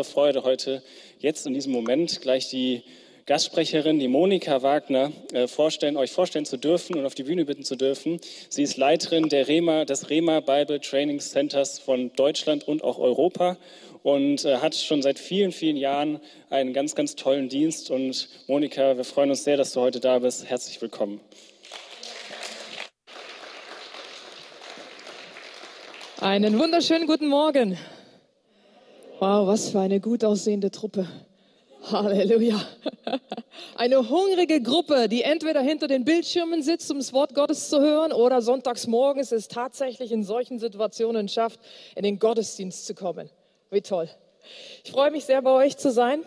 Freude heute jetzt in diesem Moment gleich die Gastsprecherin, die Monika Wagner, äh, vorstellen, euch vorstellen zu dürfen und auf die Bühne bitten zu dürfen. Sie ist Leiterin der Rema, des Rema Bible Training Centers von Deutschland und auch Europa und äh, hat schon seit vielen, vielen Jahren einen ganz, ganz tollen Dienst. Und Monika, wir freuen uns sehr, dass du heute da bist. Herzlich willkommen. Einen wunderschönen guten Morgen. Wow, was für eine gut aussehende Truppe. Halleluja. Eine hungrige Gruppe, die entweder hinter den Bildschirmen sitzt, um das Wort Gottes zu hören, oder sonntags morgens es tatsächlich in solchen Situationen schafft, in den Gottesdienst zu kommen. Wie toll. Ich freue mich sehr, bei euch zu sein.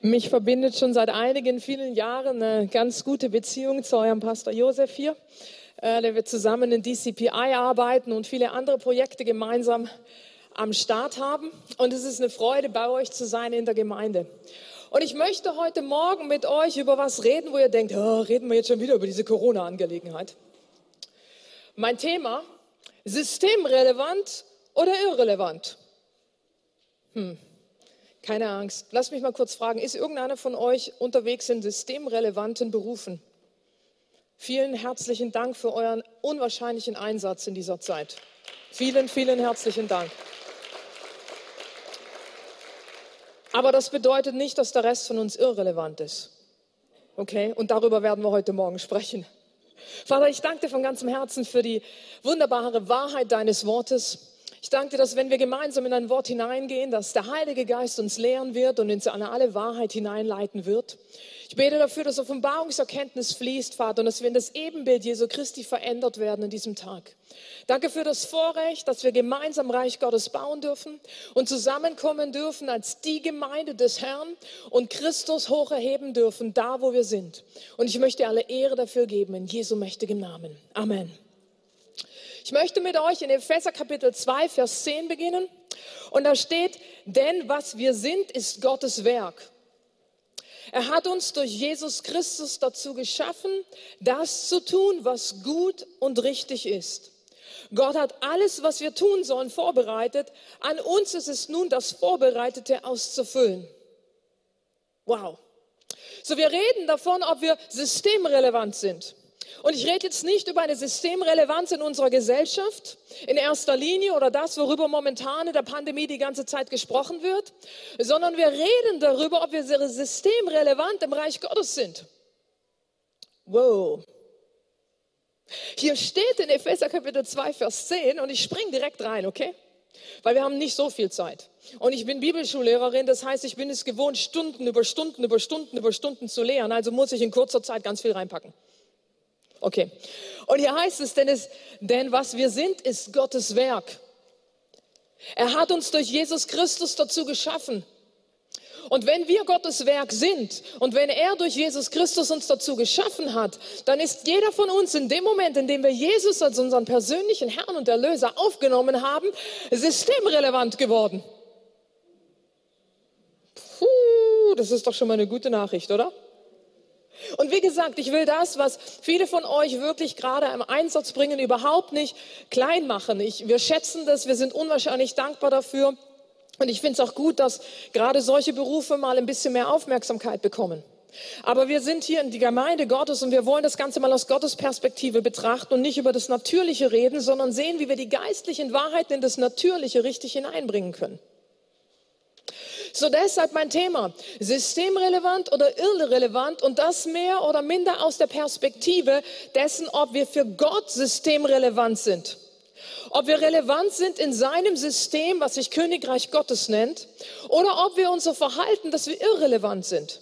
Mich verbindet schon seit einigen, vielen Jahren eine ganz gute Beziehung zu eurem Pastor Josef hier, äh, der wir zusammen in DCPI arbeiten und viele andere Projekte gemeinsam am Start haben. Und es ist eine Freude, bei euch zu sein in der Gemeinde. Und ich möchte heute Morgen mit euch über was reden, wo ihr denkt, oh, reden wir jetzt schon wieder über diese Corona-Angelegenheit. Mein Thema, systemrelevant oder irrelevant? Hm, keine Angst. Lass mich mal kurz fragen, ist irgendeiner von euch unterwegs in systemrelevanten Berufen? Vielen herzlichen Dank für euren unwahrscheinlichen Einsatz in dieser Zeit. Vielen, vielen herzlichen Dank. Aber das bedeutet nicht, dass der Rest von uns irrelevant ist. Okay? Und darüber werden wir heute Morgen sprechen. Vater, ich danke dir von ganzem Herzen für die wunderbare Wahrheit deines Wortes. Ich danke dir, dass wenn wir gemeinsam in dein Wort hineingehen, dass der Heilige Geist uns lehren wird und uns an alle Wahrheit hineinleiten wird. Ich bete dafür, dass Offenbarungserkenntnis fließt, Vater, und dass wir in das Ebenbild Jesu Christi verändert werden an diesem Tag. Danke für das Vorrecht, dass wir gemeinsam Reich Gottes bauen dürfen und zusammenkommen dürfen als die Gemeinde des Herrn und Christus hoch erheben dürfen, da wo wir sind. Und ich möchte alle Ehre dafür geben, in Jesu mächtigem Namen. Amen. Ich möchte mit euch in Epheser Kapitel 2, Vers 10 beginnen. Und da steht, denn was wir sind, ist Gottes Werk. Er hat uns durch Jesus Christus dazu geschaffen, das zu tun, was gut und richtig ist. Gott hat alles, was wir tun sollen, vorbereitet. An uns ist es nun, das Vorbereitete auszufüllen. Wow. So, wir reden davon, ob wir systemrelevant sind. Und ich rede jetzt nicht über eine Systemrelevanz in unserer Gesellschaft in erster Linie oder das, worüber momentan in der Pandemie die ganze Zeit gesprochen wird, sondern wir reden darüber, ob wir systemrelevant im Reich Gottes sind. Wow. Hier steht in Epheser Kapitel 2, Vers 10 und ich springe direkt rein, okay? Weil wir haben nicht so viel Zeit. Und ich bin Bibelschullehrerin, das heißt, ich bin es gewohnt, Stunden über Stunden über Stunden über Stunden zu lehren. Also muss ich in kurzer Zeit ganz viel reinpacken. Okay. Und hier heißt es, denn, es, denn was wir sind, ist Gottes Werk. Er hat uns durch Jesus Christus dazu geschaffen. Und wenn wir Gottes Werk sind und wenn er durch Jesus Christus uns dazu geschaffen hat, dann ist jeder von uns in dem Moment, in dem wir Jesus als unseren persönlichen Herrn und Erlöser aufgenommen haben, systemrelevant geworden. Puh, das ist doch schon mal eine gute Nachricht, oder? Und wie gesagt, ich will das, was viele von euch wirklich gerade im Einsatz bringen, überhaupt nicht klein machen. Ich, wir schätzen das, wir sind unwahrscheinlich dankbar dafür. Und ich finde es auch gut, dass gerade solche Berufe mal ein bisschen mehr Aufmerksamkeit bekommen. Aber wir sind hier in die Gemeinde Gottes und wir wollen das Ganze mal aus Gottes Perspektive betrachten und nicht über das Natürliche reden, sondern sehen, wie wir die geistlichen Wahrheiten in das Natürliche richtig hineinbringen können. So deshalb mein Thema, systemrelevant oder irrelevant und das mehr oder minder aus der Perspektive dessen, ob wir für Gott systemrelevant sind. Ob wir relevant sind in seinem System, was sich Königreich Gottes nennt, oder ob wir uns so verhalten, dass wir irrelevant sind.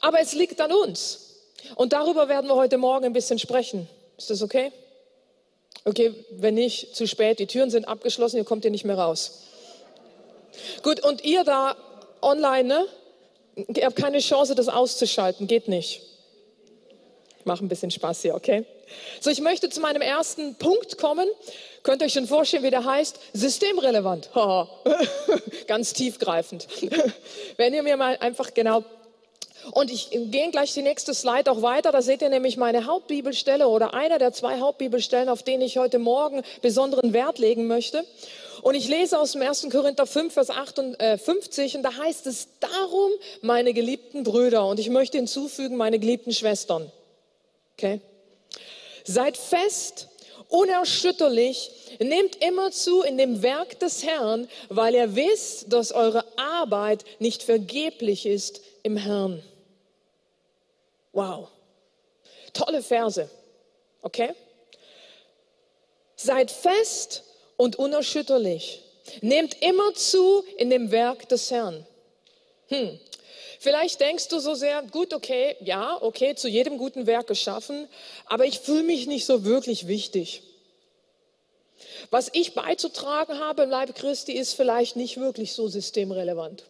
Aber es liegt an uns. Und darüber werden wir heute Morgen ein bisschen sprechen. Ist das okay? Okay, wenn nicht, zu spät, die Türen sind abgeschlossen, ihr kommt hier nicht mehr raus. Gut, und ihr da online, ne? Ihr habt keine Chance, das auszuschalten, geht nicht. Ich ein bisschen Spaß hier, okay? So, ich möchte zu meinem ersten Punkt kommen. Könnt ihr euch schon vorstellen, wie der heißt? Systemrelevant. Ganz tiefgreifend. Wenn ihr mir mal einfach genau und ich gehe gleich die nächste Slide auch weiter. Da seht ihr nämlich meine Hauptbibelstelle oder einer der zwei Hauptbibelstellen, auf denen ich heute Morgen besonderen Wert legen möchte. Und ich lese aus dem 1. Korinther 5, Vers 58 und da heißt es, darum, meine geliebten Brüder, und ich möchte hinzufügen, meine geliebten Schwestern, okay? Seid fest, unerschütterlich, nehmt immer zu in dem Werk des Herrn, weil ihr wisst, dass eure Arbeit nicht vergeblich ist im Herrn. Wow. Tolle Verse. Okay? Seid fest und unerschütterlich. Nehmt immer zu in dem Werk des Herrn. Hm. Vielleicht denkst du so sehr, gut, okay, ja, okay, zu jedem guten Werk geschaffen, aber ich fühle mich nicht so wirklich wichtig. Was ich beizutragen habe im Leib Christi ist vielleicht nicht wirklich so systemrelevant.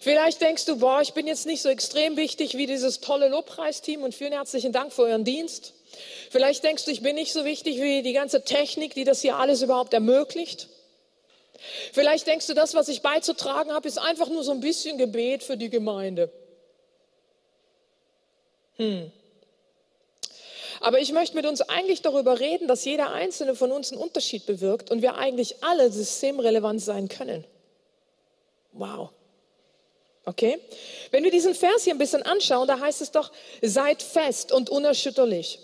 Vielleicht denkst du, boah, ich bin jetzt nicht so extrem wichtig wie dieses tolle Lobpreisteam und vielen herzlichen Dank für euren Dienst. Vielleicht denkst du, ich bin nicht so wichtig wie die ganze Technik, die das hier alles überhaupt ermöglicht. Vielleicht denkst du, das, was ich beizutragen habe, ist einfach nur so ein bisschen Gebet für die Gemeinde. Hm. Aber ich möchte mit uns eigentlich darüber reden, dass jeder einzelne von uns einen Unterschied bewirkt und wir eigentlich alle systemrelevant sein können. Wow. Okay? Wenn wir diesen Vers hier ein bisschen anschauen, da heißt es doch, seid fest und unerschütterlich.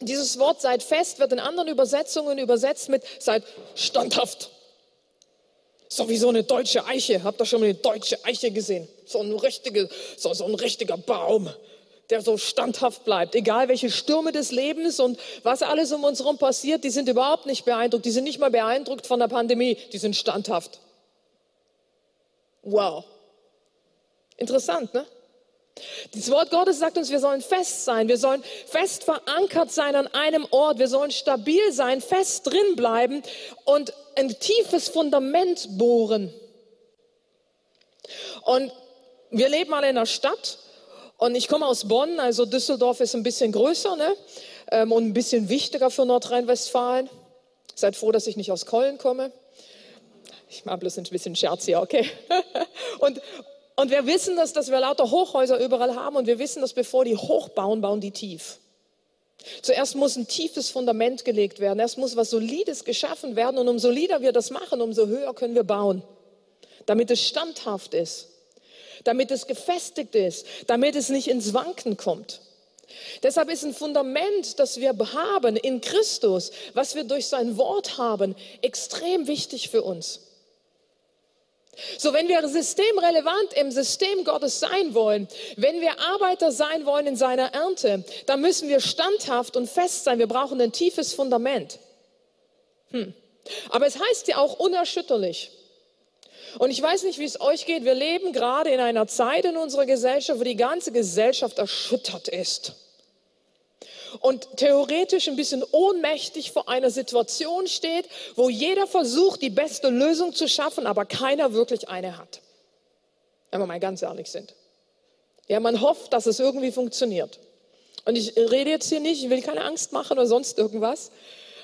Dieses Wort seid fest wird in anderen Übersetzungen übersetzt mit seid standhaft. So wie so eine deutsche Eiche. Habt ihr schon mal eine deutsche Eiche gesehen? So ein, richtige, so, so ein richtiger Baum, der so standhaft bleibt. Egal welche Stürme des Lebens und was alles um uns herum passiert, die sind überhaupt nicht beeindruckt. Die sind nicht mal beeindruckt von der Pandemie. Die sind standhaft. Wow. Interessant, ne? Das Wort Gottes sagt uns, wir sollen fest sein, wir sollen fest verankert sein an einem Ort, wir sollen stabil sein, fest drin bleiben und ein tiefes Fundament bohren. Und wir leben alle in der Stadt und ich komme aus Bonn, also Düsseldorf ist ein bisschen größer ne? Ähm, und ein bisschen wichtiger für Nordrhein-Westfalen. Seid froh, dass ich nicht aus Köln komme. Ich mache bloß ein bisschen Scherz hier, okay? Und, und wir wissen das, dass wir lauter Hochhäuser überall haben und wir wissen, dass bevor die hochbauen, bauen die tief. Zuerst muss ein tiefes Fundament gelegt werden. Erst muss was Solides geschaffen werden. Und umso solider wir das machen, umso höher können wir bauen. Damit es standhaft ist. Damit es gefestigt ist. Damit es nicht ins Wanken kommt. Deshalb ist ein Fundament, das wir haben in Christus, was wir durch sein Wort haben, extrem wichtig für uns. So, wenn wir systemrelevant im System Gottes sein wollen, wenn wir Arbeiter sein wollen in seiner Ernte, dann müssen wir standhaft und fest sein. Wir brauchen ein tiefes Fundament. Hm. Aber es heißt ja auch unerschütterlich. Und ich weiß nicht, wie es euch geht. Wir leben gerade in einer Zeit in unserer Gesellschaft, wo die ganze Gesellschaft erschüttert ist und theoretisch ein bisschen ohnmächtig vor einer Situation steht, wo jeder versucht, die beste Lösung zu schaffen, aber keiner wirklich eine hat. Wenn wir mal ganz ehrlich sind. Ja, man hofft, dass es irgendwie funktioniert. Und ich rede jetzt hier nicht, ich will keine Angst machen oder sonst irgendwas,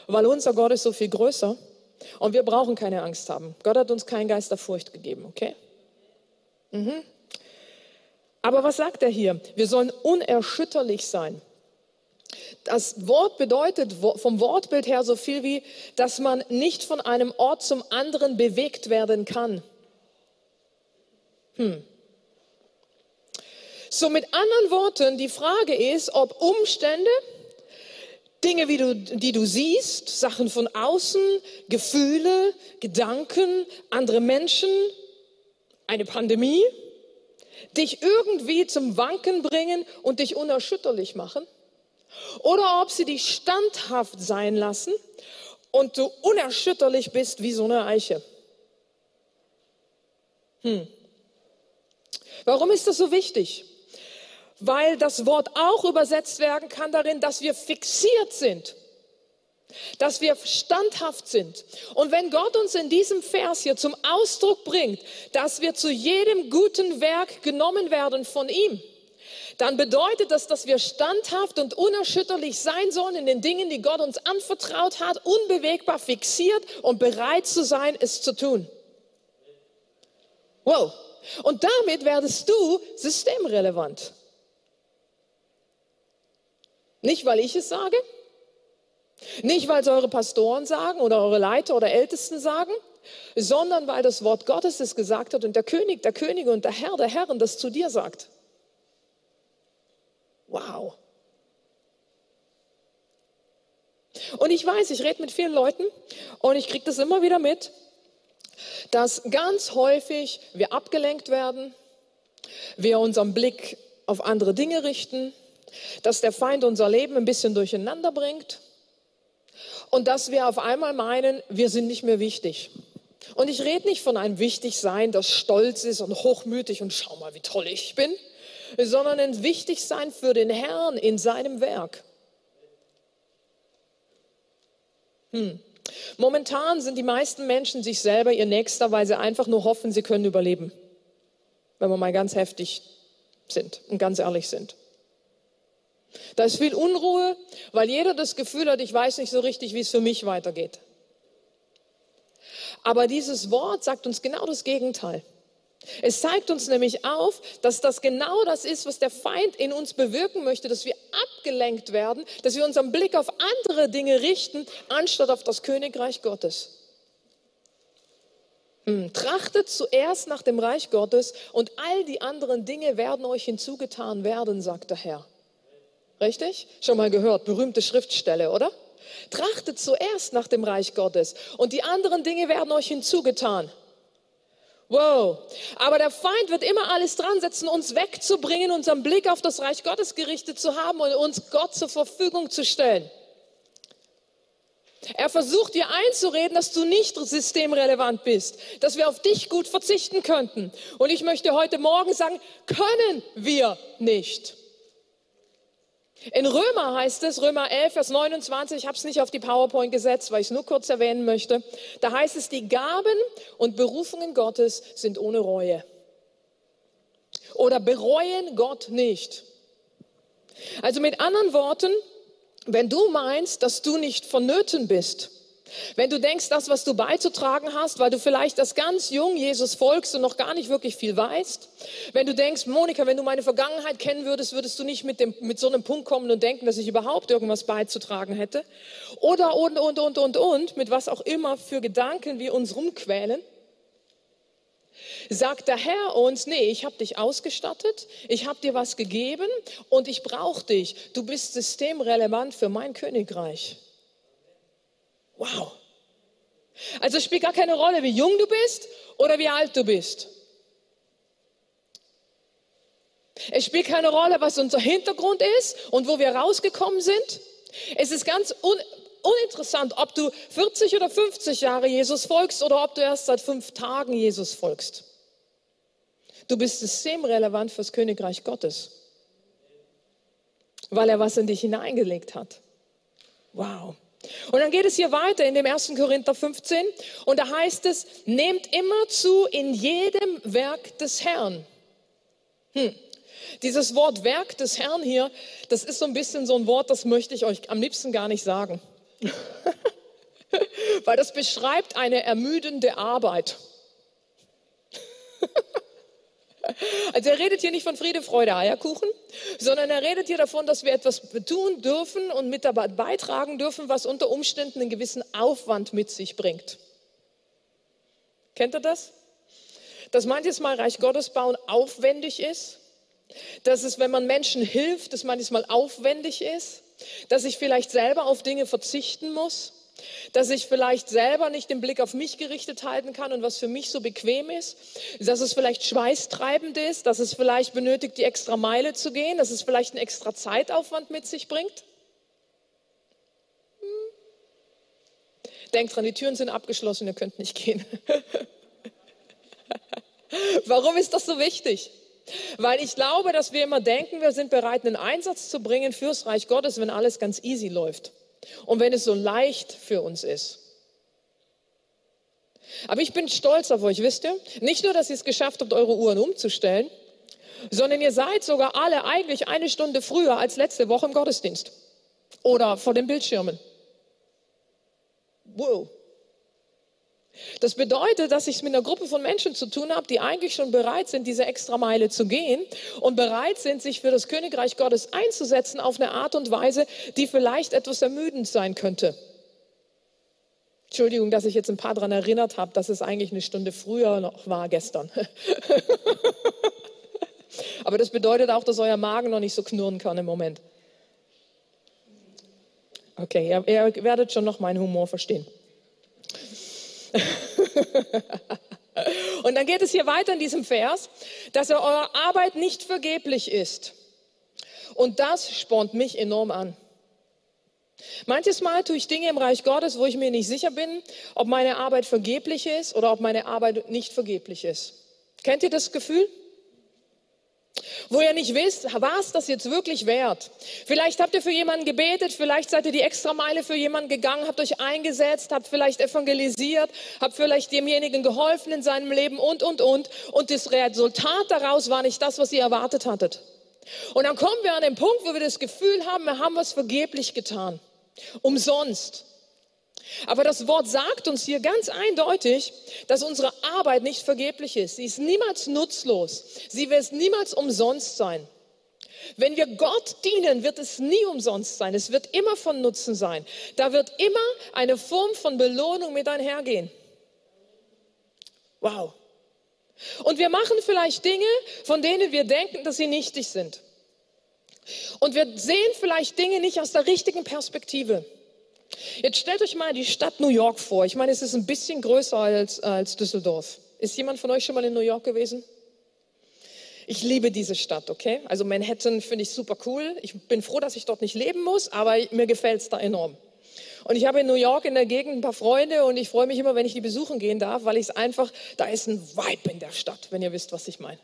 weil unser Gott ist so viel größer und wir brauchen keine Angst haben. Gott hat uns keinen Geist der Furcht gegeben, okay? Mhm. Aber was sagt er hier? Wir sollen unerschütterlich sein. Das Wort bedeutet vom Wortbild her so viel wie, dass man nicht von einem Ort zum anderen bewegt werden kann. Hm. So mit anderen Worten, die Frage ist, ob Umstände, Dinge, du, die du siehst, Sachen von außen, Gefühle, Gedanken, andere Menschen, eine Pandemie, dich irgendwie zum Wanken bringen und dich unerschütterlich machen oder ob sie dich standhaft sein lassen und du unerschütterlich bist wie so eine Eiche. Hm. Warum ist das so wichtig? Weil das Wort auch übersetzt werden kann darin, dass wir fixiert sind, dass wir standhaft sind. Und wenn Gott uns in diesem Vers hier zum Ausdruck bringt, dass wir zu jedem guten Werk genommen werden von ihm, dann bedeutet das, dass wir standhaft und unerschütterlich sein sollen in den Dingen, die Gott uns anvertraut hat, unbewegbar fixiert und bereit zu sein, es zu tun. Wow. Und damit werdest du systemrelevant. Nicht, weil ich es sage, Nicht, weil es eure Pastoren sagen oder eure Leiter oder Ältesten sagen, sondern weil das Wort Gottes es gesagt hat und der König, der Könige und der Herr, der Herren das zu dir sagt. Wow. Und ich weiß, ich rede mit vielen Leuten und ich kriege das immer wieder mit, dass ganz häufig wir abgelenkt werden, wir unseren Blick auf andere Dinge richten, dass der Feind unser Leben ein bisschen durcheinander bringt und dass wir auf einmal meinen, wir sind nicht mehr wichtig. Und ich rede nicht von einem Wichtigsein, das stolz ist und hochmütig und schau mal, wie toll ich bin, sondern ein Wichtigsein für den Herrn in seinem Werk. Hm. Momentan sind die meisten Menschen sich selber ihr Nächster, weil sie einfach nur hoffen, sie können überleben. Wenn wir mal ganz heftig sind und ganz ehrlich sind. Da ist viel Unruhe, weil jeder das Gefühl hat, ich weiß nicht so richtig, wie es für mich weitergeht. Aber dieses Wort sagt uns genau das Gegenteil. Es zeigt uns nämlich auf, dass das genau das ist, was der Feind in uns bewirken möchte, dass wir abgelenkt werden, dass wir unseren Blick auf andere Dinge richten, anstatt auf das Königreich Gottes. Hm. Trachtet zuerst nach dem Reich Gottes und all die anderen Dinge werden euch hinzugetan werden, sagt der Herr. Richtig? Schon mal gehört, berühmte Schriftstelle, oder? Trachtet zuerst nach dem Reich Gottes und die anderen Dinge werden euch hinzugetan. Wow. Aber der Feind wird immer alles dran setzen, uns wegzubringen, unseren Blick auf das Reich Gottes gerichtet zu haben und uns Gott zur Verfügung zu stellen. Er versucht dir einzureden, dass du nicht systemrelevant bist, dass wir auf dich gut verzichten könnten. Und ich möchte heute Morgen sagen, können wir nicht. In Römer heißt es, Römer 11, Vers 29, ich habe es nicht auf die PowerPoint gesetzt, weil ich es nur kurz erwähnen möchte, da heißt es, die Gaben und Berufungen Gottes sind ohne Reue. Oder bereuen Gott nicht. Also mit anderen Worten, wenn du meinst, dass du nicht vonnöten bist, wenn du denkst, das, was du beizutragen hast, weil du vielleicht das ganz jung Jesus folgst und noch gar nicht wirklich viel weißt. Wenn du denkst, Monika, wenn du meine Vergangenheit kennen würdest, würdest du nicht mit, dem, mit so einem Punkt kommen und denken, dass ich überhaupt irgendwas beizutragen hätte. Oder und, und, und, und, und, mit was auch immer für Gedanken wir uns rumquälen. Sagt der Herr uns, nee, ich habe dich ausgestattet, ich habe dir was gegeben und ich brauche dich. Du bist systemrelevant für mein Königreich. Wow. Also spielt gar keine Rolle, wie jung du bist oder wie alt du bist. Es spielt keine Rolle, was unser Hintergrund ist und wo wir rausgekommen sind. Es ist ganz un uninteressant, ob du 40 oder 50 Jahre Jesus folgst oder ob du erst seit fünf Tagen Jesus folgst. Du bist systemrelevant fürs Königreich Gottes, weil er was in dich hineingelegt hat. Wow. Und dann geht es hier weiter in dem 1. Korinther 15 und da heißt es, nehmt immer zu in jedem Werk des Herrn. Hm. Dieses Wort Werk des Herrn hier, das ist so ein bisschen so ein Wort, das möchte ich euch am liebsten gar nicht sagen. Weil das beschreibt eine ermüdende Arbeit. Also er redet hier nicht von Friede, Freude, Eierkuchen, sondern er redet hier davon, dass wir etwas tun dürfen und mit dabei beitragen dürfen, was unter Umständen einen gewissen Aufwand mit sich bringt. Kennt ihr das? Dass manches Mal Reich Gottes bauen aufwendig ist, dass es, wenn man Menschen hilft, dass manches Mal aufwendig ist, dass ich vielleicht selber auf Dinge verzichten muss dass ich vielleicht selber nicht den Blick auf mich gerichtet halten kann und was für mich so bequem ist, dass es vielleicht schweißtreibend ist, dass es vielleicht benötigt, die extra Meile zu gehen, dass es vielleicht einen extra Zeitaufwand mit sich bringt. Hm. Denkt dran, die Türen sind abgeschlossen, ihr könnt nicht gehen. Warum ist das so wichtig? Weil ich glaube, dass wir immer denken, wir sind bereit, einen Einsatz zu bringen fürs Reich Gottes, wenn alles ganz easy läuft. Und wenn es so leicht für uns ist. Aber ich bin stolz auf euch, wisst ihr? Nicht nur, dass ihr es geschafft habt, eure Uhren umzustellen, sondern ihr seid sogar alle eigentlich eine Stunde früher als letzte Woche im Gottesdienst oder vor den Bildschirmen. Wow. Das bedeutet, dass ich es mit einer Gruppe von Menschen zu tun habe, die eigentlich schon bereit sind, diese extra Meile zu gehen und bereit sind, sich für das Königreich Gottes einzusetzen auf eine Art und Weise, die vielleicht etwas ermüdend sein könnte. Entschuldigung, dass ich jetzt ein paar daran erinnert habe, dass es eigentlich eine Stunde früher noch war gestern. Aber das bedeutet auch, dass euer Magen noch nicht so knurren kann im Moment. Okay, ihr, ihr werdet schon noch meinen Humor verstehen. Und dann geht es hier weiter in diesem Vers, dass eure Arbeit nicht vergeblich ist. Und das spornt mich enorm an. Manches Mal tue ich Dinge im Reich Gottes, wo ich mir nicht sicher bin, ob meine Arbeit vergeblich ist oder ob meine Arbeit nicht vergeblich ist. Kennt ihr das Gefühl? Wo ihr nicht wisst, war es das jetzt wirklich wert? Vielleicht habt ihr für jemanden gebetet, vielleicht seid ihr die extra Meile für jemanden gegangen, habt euch eingesetzt, habt vielleicht evangelisiert, habt vielleicht demjenigen geholfen in seinem Leben und, und, und. Und das Resultat daraus war nicht das, was ihr erwartet hattet. Und dann kommen wir an den Punkt, wo wir das Gefühl haben, wir haben was vergeblich getan. Umsonst. Aber das Wort sagt uns hier ganz eindeutig, dass unsere Arbeit nicht vergeblich ist. Sie ist niemals nutzlos. Sie wird niemals umsonst sein. Wenn wir Gott dienen, wird es nie umsonst sein. Es wird immer von Nutzen sein. Da wird immer eine Form von Belohnung mit einhergehen. Wow. Und wir machen vielleicht Dinge, von denen wir denken, dass sie nichtig sind. Und wir sehen vielleicht Dinge nicht aus der richtigen Perspektive. Jetzt stellt euch mal die Stadt New York vor. Ich meine, es ist ein bisschen größer als, als Düsseldorf. Ist jemand von euch schon mal in New York gewesen? Ich liebe diese Stadt, okay? Also Manhattan finde ich super cool. Ich bin froh, dass ich dort nicht leben muss, aber mir gefällt es da enorm. Und ich habe in New York in der Gegend ein paar Freunde und ich freue mich immer, wenn ich die besuchen gehen darf, weil ich es einfach, da ist ein Vibe in der Stadt, wenn ihr wisst, was ich meine.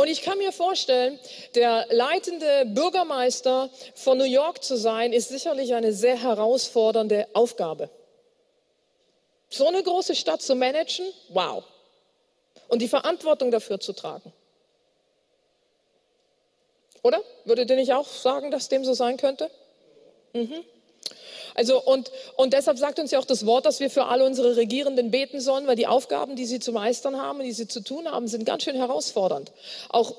Und ich kann mir vorstellen, der leitende Bürgermeister von New York zu sein, ist sicherlich eine sehr herausfordernde Aufgabe. So eine große Stadt zu managen, wow. Und die Verantwortung dafür zu tragen. Oder? Würdet ihr nicht auch sagen, dass dem so sein könnte? Mhm. Also und, und deshalb sagt uns ja auch das Wort, dass wir für alle unsere Regierenden beten sollen, weil die Aufgaben, die sie zu meistern haben, die sie zu tun haben, sind ganz schön herausfordernd. Auch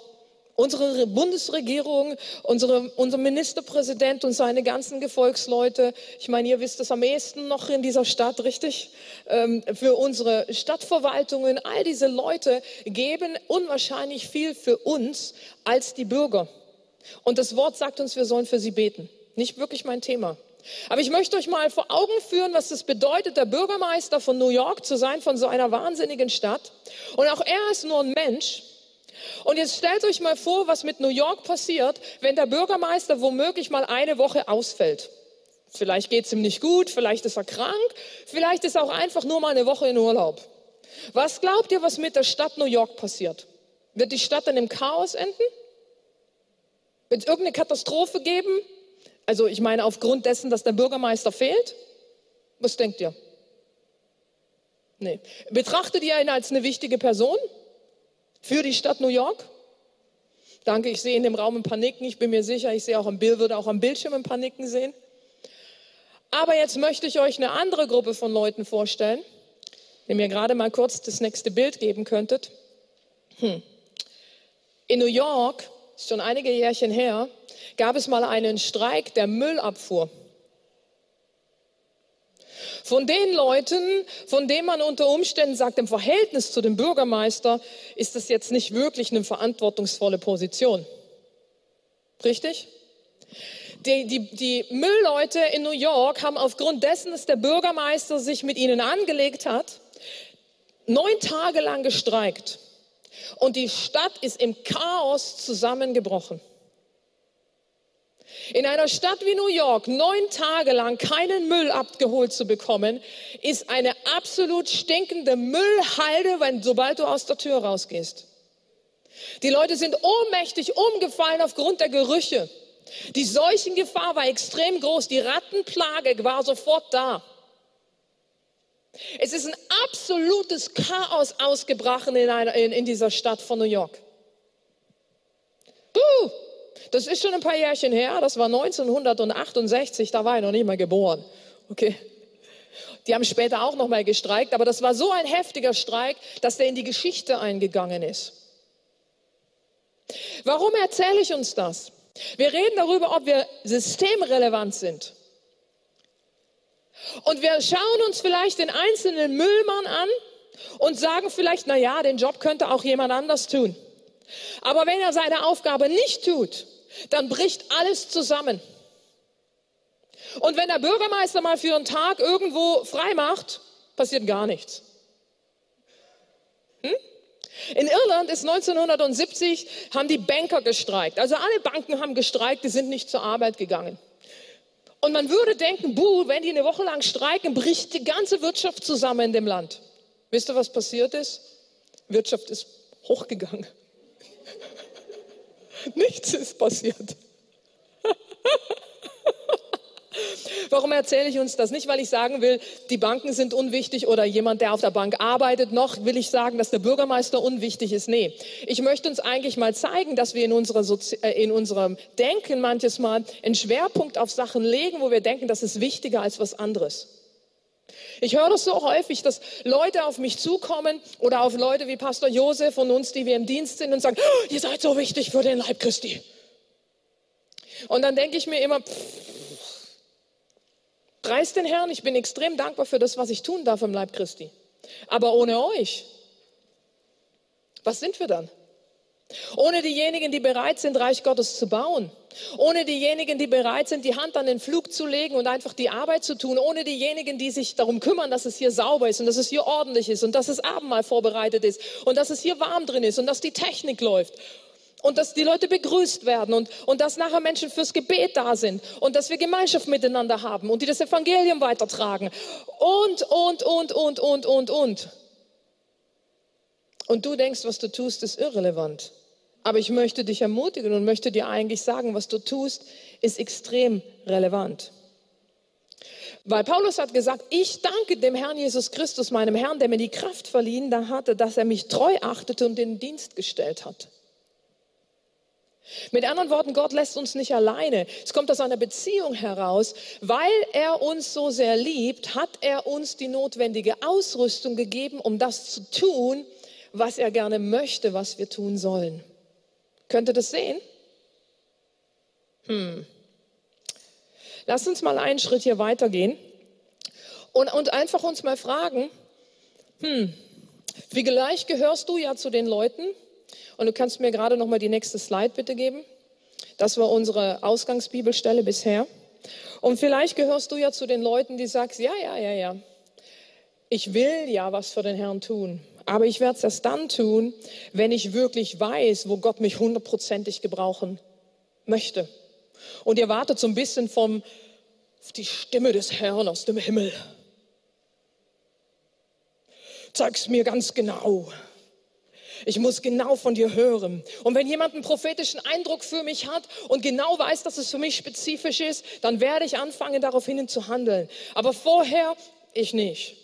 unsere Bundesregierung, unsere, unser Ministerpräsident und seine ganzen Gefolgsleute, ich meine, ihr wisst es am ehesten noch in dieser Stadt, richtig? Ähm, für unsere Stadtverwaltungen, all diese Leute geben unwahrscheinlich viel für uns als die Bürger. Und das Wort sagt uns, wir sollen für sie beten. Nicht wirklich mein Thema. Aber ich möchte euch mal vor Augen führen, was es bedeutet, der Bürgermeister von New York zu sein, von so einer wahnsinnigen Stadt. Und auch er ist nur ein Mensch. Und jetzt stellt euch mal vor, was mit New York passiert, wenn der Bürgermeister womöglich mal eine Woche ausfällt. Vielleicht geht es ihm nicht gut, vielleicht ist er krank, vielleicht ist er auch einfach nur mal eine Woche in Urlaub. Was glaubt ihr, was mit der Stadt New York passiert? Wird die Stadt in einem Chaos enden? Wird es irgendeine Katastrophe geben? Also ich meine aufgrund dessen, dass der Bürgermeister fehlt? Was denkt ihr? Nee. Betrachtet ihr ihn als eine wichtige Person für die Stadt New York? Danke, ich sehe in dem Raum ein paar. Ich bin mir sicher, ich sehe auch am Bild, würde auch am Bildschirm ein paar sehen. Aber jetzt möchte ich euch eine andere Gruppe von Leuten vorstellen, wenn ihr gerade mal kurz das nächste Bild geben könntet. Hm. In New York, ist schon einige Jährchen her, gab es mal einen Streik der Müllabfuhr. Von den Leuten, von denen man unter Umständen sagt, im Verhältnis zu dem Bürgermeister ist das jetzt nicht wirklich eine verantwortungsvolle Position. Richtig? Die, die, die Müllleute in New York haben aufgrund dessen, dass der Bürgermeister sich mit ihnen angelegt hat, neun Tage lang gestreikt. Und die Stadt ist im Chaos zusammengebrochen. In einer Stadt wie New York neun Tage lang keinen Müll abgeholt zu bekommen, ist eine absolut stinkende Müllhalde, wenn, sobald du aus der Tür rausgehst. Die Leute sind ohnmächtig umgefallen aufgrund der Gerüche. Die Seuchengefahr war extrem groß. Die Rattenplage war sofort da. Es ist ein absolutes Chaos ausgebrochen in, einer, in, in dieser Stadt von New York. Buh! Das ist schon ein paar Jährchen her, das war 1968, da war ich noch nicht mal geboren. Okay. Die haben später auch nochmal gestreikt, aber das war so ein heftiger Streik, dass der in die Geschichte eingegangen ist. Warum erzähle ich uns das? Wir reden darüber, ob wir systemrelevant sind. Und wir schauen uns vielleicht den einzelnen Müllmann an und sagen vielleicht, na ja, den Job könnte auch jemand anders tun. Aber wenn er seine Aufgabe nicht tut, dann bricht alles zusammen. Und wenn der Bürgermeister mal für einen Tag irgendwo frei macht, passiert gar nichts. Hm? In Irland ist 1970 haben die Banker gestreikt. Also alle Banken haben gestreikt, die sind nicht zur Arbeit gegangen. Und man würde denken, buh, wenn die eine Woche lang streiken, bricht die ganze Wirtschaft zusammen in dem Land. Wisst ihr, was passiert ist? Wirtschaft ist hochgegangen. Nichts ist passiert. Warum erzähle ich uns das? Nicht, weil ich sagen will, die Banken sind unwichtig oder jemand, der auf der Bank arbeitet. Noch will ich sagen, dass der Bürgermeister unwichtig ist. Nee, ich möchte uns eigentlich mal zeigen, dass wir in, unserer Sozi äh, in unserem Denken manches Mal einen Schwerpunkt auf Sachen legen, wo wir denken, das ist wichtiger als was anderes. Ich höre das so häufig, dass Leute auf mich zukommen oder auf Leute wie Pastor Josef von uns, die wir im Dienst sind und sagen, oh, ihr seid so wichtig für den Leib Christi. Und dann denke ich mir immer, pff, Preis den Herrn, ich bin extrem dankbar für das, was ich tun darf im Leib Christi. Aber ohne euch, was sind wir dann? Ohne diejenigen, die bereit sind, Reich Gottes zu bauen. Ohne diejenigen, die bereit sind, die Hand an den Flug zu legen und einfach die Arbeit zu tun. Ohne diejenigen, die sich darum kümmern, dass es hier sauber ist und dass es hier ordentlich ist und dass das Abendmahl vorbereitet ist und dass es hier warm drin ist und dass die Technik läuft und dass die Leute begrüßt werden und, und dass nachher Menschen fürs Gebet da sind und dass wir Gemeinschaft miteinander haben und die das Evangelium weitertragen und, und, und, und, und, und, und. Und du denkst, was du tust, ist irrelevant. Aber ich möchte dich ermutigen und möchte dir eigentlich sagen, was du tust, ist extrem relevant. Weil Paulus hat gesagt, ich danke dem Herrn Jesus Christus, meinem Herrn, der mir die Kraft verliehen hatte, dass er mich treu achtete und in den Dienst gestellt hat. Mit anderen Worten, Gott lässt uns nicht alleine. Es kommt aus einer Beziehung heraus. Weil er uns so sehr liebt, hat er uns die notwendige Ausrüstung gegeben, um das zu tun, was er gerne möchte, was wir tun sollen. Könnt ihr das sehen? Hm. Lass uns mal einen Schritt hier weitergehen und, und einfach uns mal fragen, hm, vielleicht gehörst du ja zu den Leuten, und du kannst mir gerade noch mal die nächste Slide bitte geben. Das war unsere Ausgangsbibelstelle bisher. Und vielleicht gehörst du ja zu den Leuten, die sagst, ja, ja, ja, ja. Ich will ja was für den Herrn tun. Aber ich werde es erst dann tun, wenn ich wirklich weiß, wo Gott mich hundertprozentig gebrauchen möchte. Und ihr wartet so ein bisschen vom, die Stimme des Herrn aus dem Himmel. Zeig's mir ganz genau. Ich muss genau von dir hören. Und wenn jemand einen prophetischen Eindruck für mich hat und genau weiß, dass es für mich spezifisch ist, dann werde ich anfangen, darauf hin zu handeln. Aber vorher ich nicht.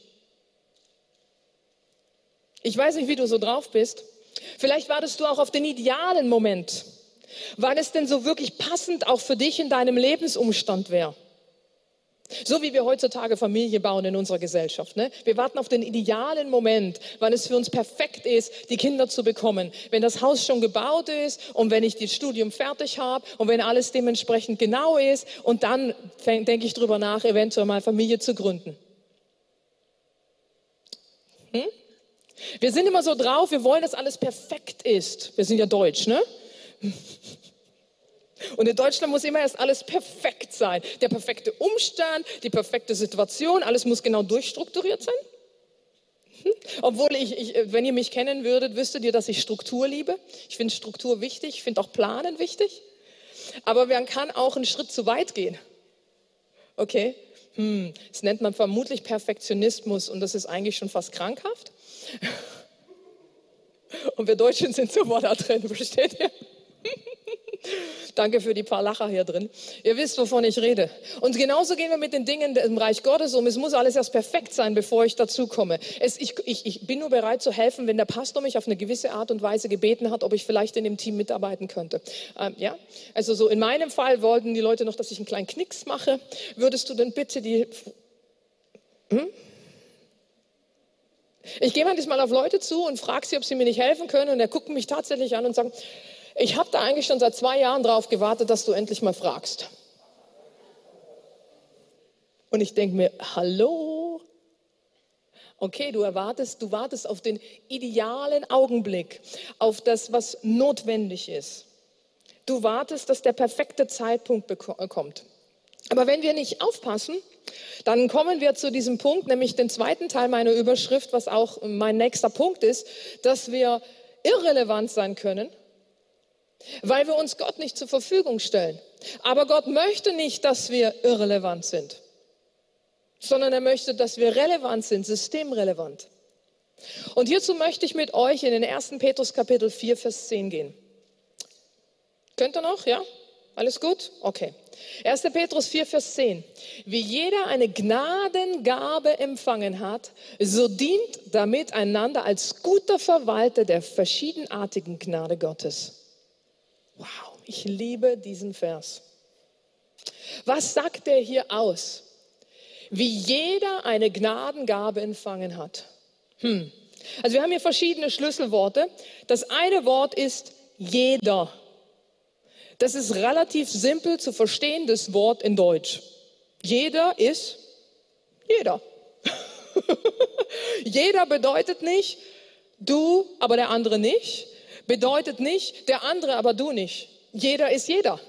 Ich weiß nicht, wie du so drauf bist. Vielleicht wartest du auch auf den idealen Moment, weil es denn so wirklich passend auch für dich in deinem Lebensumstand wäre. So wie wir heutzutage Familie bauen in unserer Gesellschaft. Ne? Wir warten auf den idealen Moment, wann es für uns perfekt ist, die Kinder zu bekommen. Wenn das Haus schon gebaut ist und wenn ich das Studium fertig habe und wenn alles dementsprechend genau ist und dann denke ich drüber nach, eventuell mal Familie zu gründen. Hm? Wir sind immer so drauf, wir wollen, dass alles perfekt ist. Wir sind ja deutsch, ne? Und in Deutschland muss immer erst alles perfekt sein. Der perfekte Umstand, die perfekte Situation, alles muss genau durchstrukturiert sein. Hm? Obwohl ich, ich, wenn ihr mich kennen würdet, wüsstet ihr, dass ich Struktur liebe. Ich finde Struktur wichtig, ich finde auch Planen wichtig. Aber man kann auch einen Schritt zu weit gehen. Okay? Hm, das nennt man vermutlich Perfektionismus und das ist eigentlich schon fast krankhaft. Und wir Deutschen sind so da drin, versteht ihr? Danke für die paar Lacher hier drin. Ihr wisst, wovon ich rede. Und genauso gehen wir mit den Dingen im Reich Gottes um. Es muss alles erst perfekt sein, bevor ich dazu komme. Es, ich, ich, ich bin nur bereit zu helfen, wenn der Pastor mich auf eine gewisse Art und Weise gebeten hat, ob ich vielleicht in dem Team mitarbeiten könnte. Ähm, ja, also so in meinem Fall wollten die Leute noch, dass ich einen kleinen Knicks mache. Würdest du denn bitte die Hm? Ich gehe manchmal auf Leute zu und frage sie, ob sie mir nicht helfen können. Und er guckt mich tatsächlich an und sagt, ich habe da eigentlich schon seit zwei Jahren drauf gewartet, dass du endlich mal fragst. Und ich denke mir, hallo? Okay, du erwartest, du wartest auf den idealen Augenblick, auf das, was notwendig ist. Du wartest, dass der perfekte Zeitpunkt kommt. Aber wenn wir nicht aufpassen, dann kommen wir zu diesem Punkt, nämlich den zweiten Teil meiner Überschrift, was auch mein nächster Punkt ist, dass wir irrelevant sein können, weil wir uns Gott nicht zur Verfügung stellen. Aber Gott möchte nicht, dass wir irrelevant sind, sondern er möchte, dass wir relevant sind, systemrelevant. Und hierzu möchte ich mit euch in den 1. Petrus Kapitel 4, Vers 10 gehen. Könnt ihr noch? Ja? Alles gut? Okay. 1. Petrus 4, Vers 10. Wie jeder eine Gnadengabe empfangen hat, so dient damit einander als guter Verwalter der verschiedenartigen Gnade Gottes. Wow, ich liebe diesen Vers. Was sagt er hier aus? Wie jeder eine Gnadengabe empfangen hat. Hm. Also wir haben hier verschiedene Schlüsselworte. Das eine Wort ist jeder. Das ist relativ simpel zu verstehendes Wort in Deutsch. Jeder ist jeder. jeder bedeutet nicht du, aber der andere nicht. Bedeutet nicht der andere, aber du nicht. Jeder ist jeder.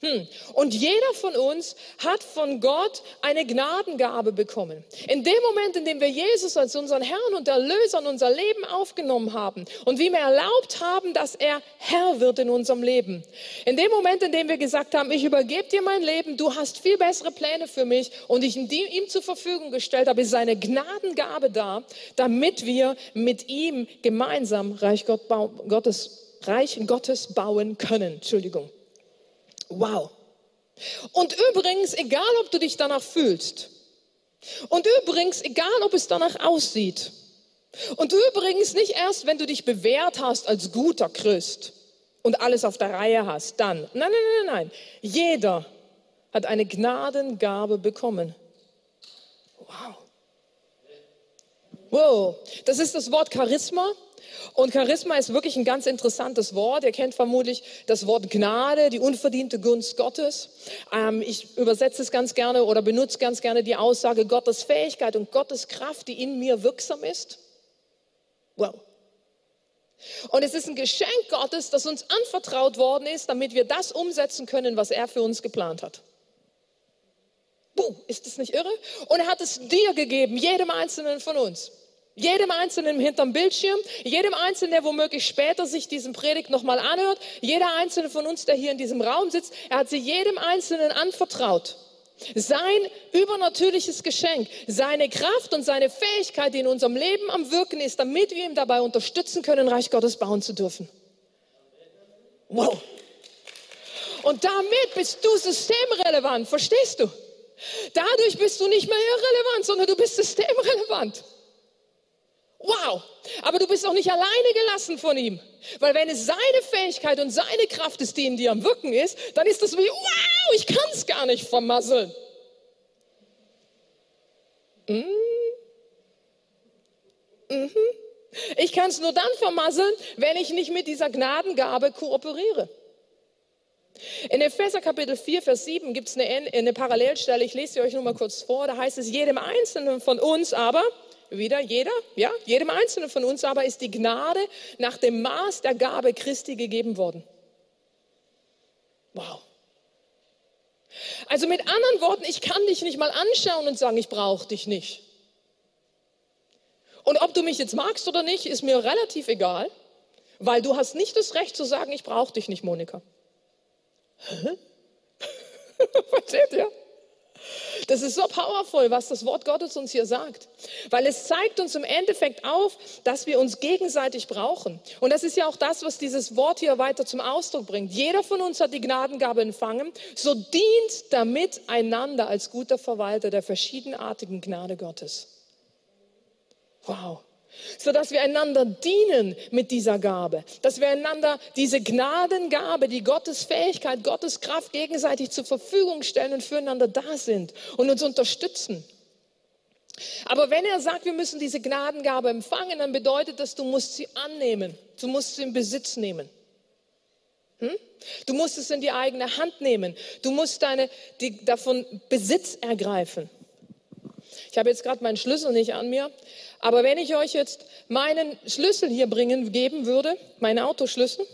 Hm. Und jeder von uns hat von Gott eine Gnadengabe bekommen. In dem Moment, in dem wir Jesus als unseren Herrn und Erlöser in unser Leben aufgenommen haben und wie wir erlaubt haben, dass er Herr wird in unserem Leben. In dem Moment, in dem wir gesagt haben, ich übergebe dir mein Leben, du hast viel bessere Pläne für mich und ich ihm zur Verfügung gestellt habe, ist seine Gnadengabe da, damit wir mit ihm gemeinsam Reich Gottes, Reich Gottes bauen können. Entschuldigung. Wow. Und übrigens, egal ob du dich danach fühlst, und übrigens, egal ob es danach aussieht, und übrigens nicht erst, wenn du dich bewährt hast als guter Christ und alles auf der Reihe hast, dann. Nein, nein, nein, nein. Jeder hat eine Gnadengabe bekommen. Wow. Wow. Das ist das Wort Charisma. Und Charisma ist wirklich ein ganz interessantes Wort. Ihr kennt vermutlich das Wort Gnade, die unverdiente Gunst Gottes. Ähm, ich übersetze es ganz gerne oder benutze ganz gerne die Aussage Gottes Fähigkeit und Gottes Kraft, die in mir wirksam ist. Wow. Und es ist ein Geschenk Gottes, das uns anvertraut worden ist, damit wir das umsetzen können, was er für uns geplant hat. Buh, ist das nicht irre? Und er hat es dir gegeben, jedem Einzelnen von uns. Jedem Einzelnen hinterm Bildschirm, jedem Einzelnen, der womöglich später sich diesen Predigt nochmal anhört, jeder Einzelne von uns, der hier in diesem Raum sitzt, er hat sie jedem Einzelnen anvertraut. Sein übernatürliches Geschenk, seine Kraft und seine Fähigkeit, die in unserem Leben am Wirken ist, damit wir ihm dabei unterstützen können, Reich Gottes bauen zu dürfen. Wow. Und damit bist du systemrelevant, verstehst du? Dadurch bist du nicht mehr irrelevant, sondern du bist systemrelevant. Wow, aber du bist auch nicht alleine gelassen von ihm. Weil wenn es seine Fähigkeit und seine Kraft ist, die in dir am Wirken ist, dann ist das wie, wow, ich kann es gar nicht vermasseln. Mm. Mhm. Ich kann es nur dann vermasseln, wenn ich nicht mit dieser Gnadengabe kooperiere. In Epheser Kapitel 4, Vers 7 gibt es eine, eine Parallelstelle, ich lese sie euch nur mal kurz vor, da heißt es, jedem Einzelnen von uns aber, wieder jeder, ja, jedem Einzelnen von uns aber ist die Gnade nach dem Maß der Gabe Christi gegeben worden. Wow. Also mit anderen Worten, ich kann dich nicht mal anschauen und sagen, ich brauche dich nicht. Und ob du mich jetzt magst oder nicht, ist mir relativ egal, weil du hast nicht das Recht zu sagen, ich brauche dich nicht, Monika. Versteht ihr? Das ist so powerful, was das Wort Gottes uns hier sagt. Weil es zeigt uns im Endeffekt auf, dass wir uns gegenseitig brauchen. Und das ist ja auch das, was dieses Wort hier weiter zum Ausdruck bringt. Jeder von uns hat die Gnadengabe empfangen, so dient damit einander als guter Verwalter der verschiedenartigen Gnade Gottes. Wow so dass wir einander dienen mit dieser Gabe, dass wir einander diese Gnadengabe, die Gottes Fähigkeit, Gottes Kraft gegenseitig zur Verfügung stellen und füreinander da sind und uns unterstützen. Aber wenn er sagt, wir müssen diese Gnadengabe empfangen, dann bedeutet das, du musst sie annehmen. Du musst sie in Besitz nehmen. Hm? Du musst es in die eigene Hand nehmen. Du musst deine, die, davon Besitz ergreifen. Ich habe jetzt gerade meinen Schlüssel nicht an mir, aber wenn ich euch jetzt meinen Schlüssel hier bringen, geben würde, meinen Autoschlüssel,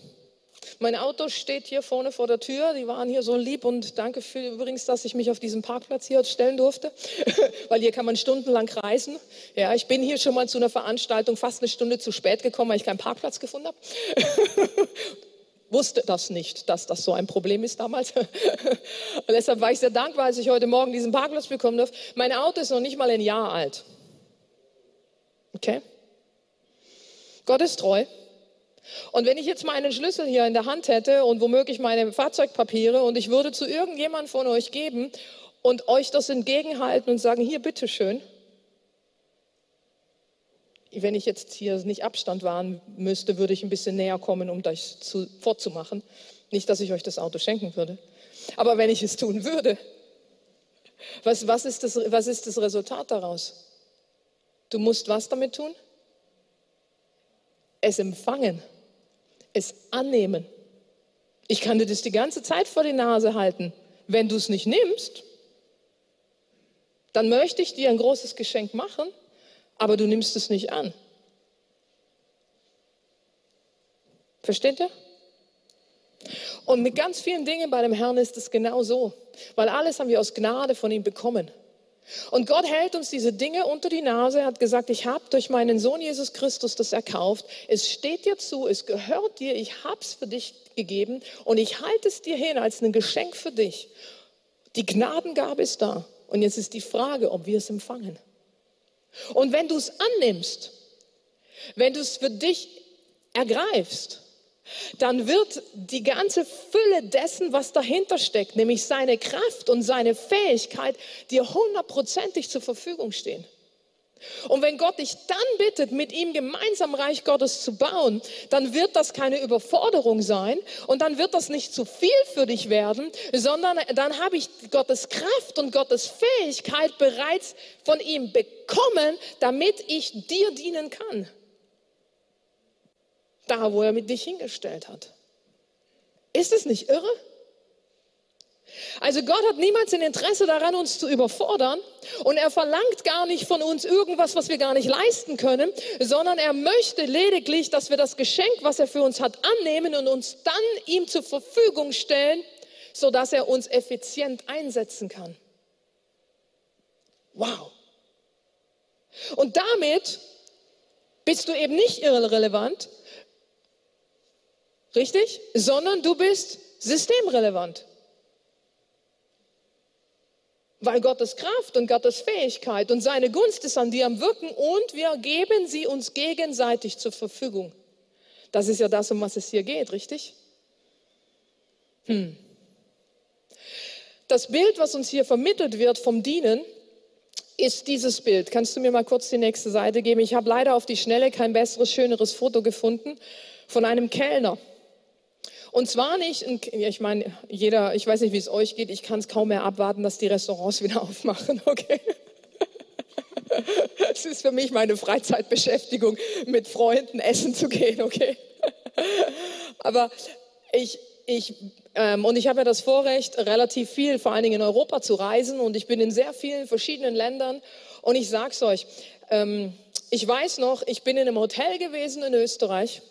mein Auto steht hier vorne vor der Tür. Die waren hier so lieb und danke für übrigens, dass ich mich auf diesem Parkplatz hier stellen durfte, weil hier kann man stundenlang reisen. Ja, ich bin hier schon mal zu einer Veranstaltung fast eine Stunde zu spät gekommen, weil ich keinen Parkplatz gefunden habe. wusste das nicht, dass das so ein Problem ist damals. Und deshalb war ich sehr dankbar, als ich heute Morgen diesen Parkplatz bekommen durfte. Mein Auto ist noch nicht mal ein Jahr alt. Okay? Gott ist treu. Und wenn ich jetzt meinen Schlüssel hier in der Hand hätte und womöglich meine Fahrzeugpapiere und ich würde zu irgendjemand von euch geben und euch das entgegenhalten und sagen, hier, bitteschön. Wenn ich jetzt hier nicht Abstand wahren müsste, würde ich ein bisschen näher kommen, um das zu, fortzumachen. Nicht, dass ich euch das Auto schenken würde. Aber wenn ich es tun würde, was, was, ist das, was ist das Resultat daraus? Du musst was damit tun? Es empfangen es annehmen. Ich kann dir das die ganze Zeit vor die Nase halten. Wenn du es nicht nimmst, dann möchte ich dir ein großes Geschenk machen, aber du nimmst es nicht an. Versteht ihr? Und mit ganz vielen Dingen bei dem Herrn ist es genau so, weil alles haben wir aus Gnade von ihm bekommen. Und Gott hält uns diese Dinge unter die Nase. Er hat gesagt, ich habe durch meinen Sohn Jesus Christus das erkauft. Es steht dir zu, es gehört dir, ich habe es für dich gegeben und ich halte es dir hin als ein Geschenk für dich. Die Gnadengabe ist da. Und jetzt ist die Frage, ob wir es empfangen. Und wenn du es annimmst, wenn du es für dich ergreifst, dann wird die ganze Fülle dessen, was dahinter steckt, nämlich seine Kraft und seine Fähigkeit, dir hundertprozentig zur Verfügung stehen. Und wenn Gott dich dann bittet, mit ihm gemeinsam Reich Gottes zu bauen, dann wird das keine Überforderung sein und dann wird das nicht zu viel für dich werden, sondern dann habe ich Gottes Kraft und Gottes Fähigkeit bereits von ihm bekommen, damit ich dir dienen kann da, wo er mit dich hingestellt hat. Ist es nicht irre? Also Gott hat niemals ein Interesse daran, uns zu überfordern und er verlangt gar nicht von uns irgendwas, was wir gar nicht leisten können, sondern er möchte lediglich, dass wir das Geschenk, was er für uns hat, annehmen und uns dann ihm zur Verfügung stellen, sodass er uns effizient einsetzen kann. Wow. Und damit bist du eben nicht irrelevant, Richtig? Sondern du bist systemrelevant. Weil Gottes Kraft und Gottes Fähigkeit und seine Gunst ist an dir am Wirken und wir geben sie uns gegenseitig zur Verfügung. Das ist ja das, um was es hier geht, richtig? Hm. Das Bild, was uns hier vermittelt wird vom Dienen, ist dieses Bild. Kannst du mir mal kurz die nächste Seite geben? Ich habe leider auf die Schnelle kein besseres, schöneres Foto gefunden von einem Kellner. Und zwar nicht, ich meine, jeder, ich weiß nicht, wie es euch geht, ich kann es kaum mehr abwarten, dass die Restaurants wieder aufmachen, okay? Es ist für mich meine Freizeitbeschäftigung, mit Freunden essen zu gehen, okay? Aber ich, ich, ähm, und ich habe ja das Vorrecht, relativ viel, vor allen Dingen in Europa zu reisen und ich bin in sehr vielen verschiedenen Ländern und ich sag's euch, ähm, ich weiß noch, ich bin in einem Hotel gewesen in Österreich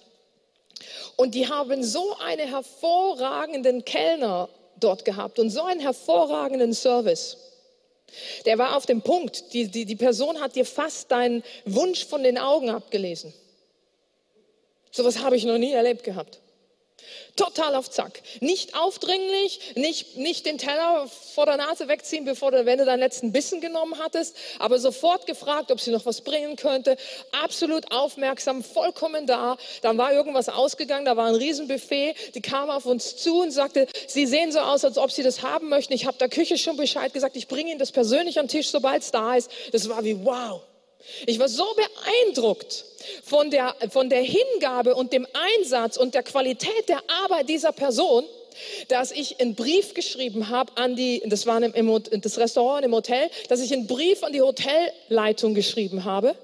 und die haben so einen hervorragenden Kellner dort gehabt und so einen hervorragenden Service. Der war auf dem Punkt. Die, die, die Person hat dir fast deinen Wunsch von den Augen abgelesen. Sowas habe ich noch nie erlebt gehabt. Total auf Zack. Nicht aufdringlich, nicht, nicht den Teller vor der Nase wegziehen, bevor du, wenn du deinen letzten Bissen genommen hattest, aber sofort gefragt, ob sie noch was bringen könnte. Absolut aufmerksam, vollkommen da. Dann war irgendwas ausgegangen, da war ein Riesenbuffet. Die kam auf uns zu und sagte, sie sehen so aus, als ob sie das haben möchten. Ich habe der Küche schon Bescheid gesagt, ich bringe ihnen das persönlich am Tisch, sobald es da ist. Das war wie wow. Ich war so beeindruckt von der, von der Hingabe und dem Einsatz und der Qualität der Arbeit dieser Person, dass ich einen Brief geschrieben habe an die, das war im, das Restaurant im Hotel, dass ich einen Brief an die Hotelleitung geschrieben habe.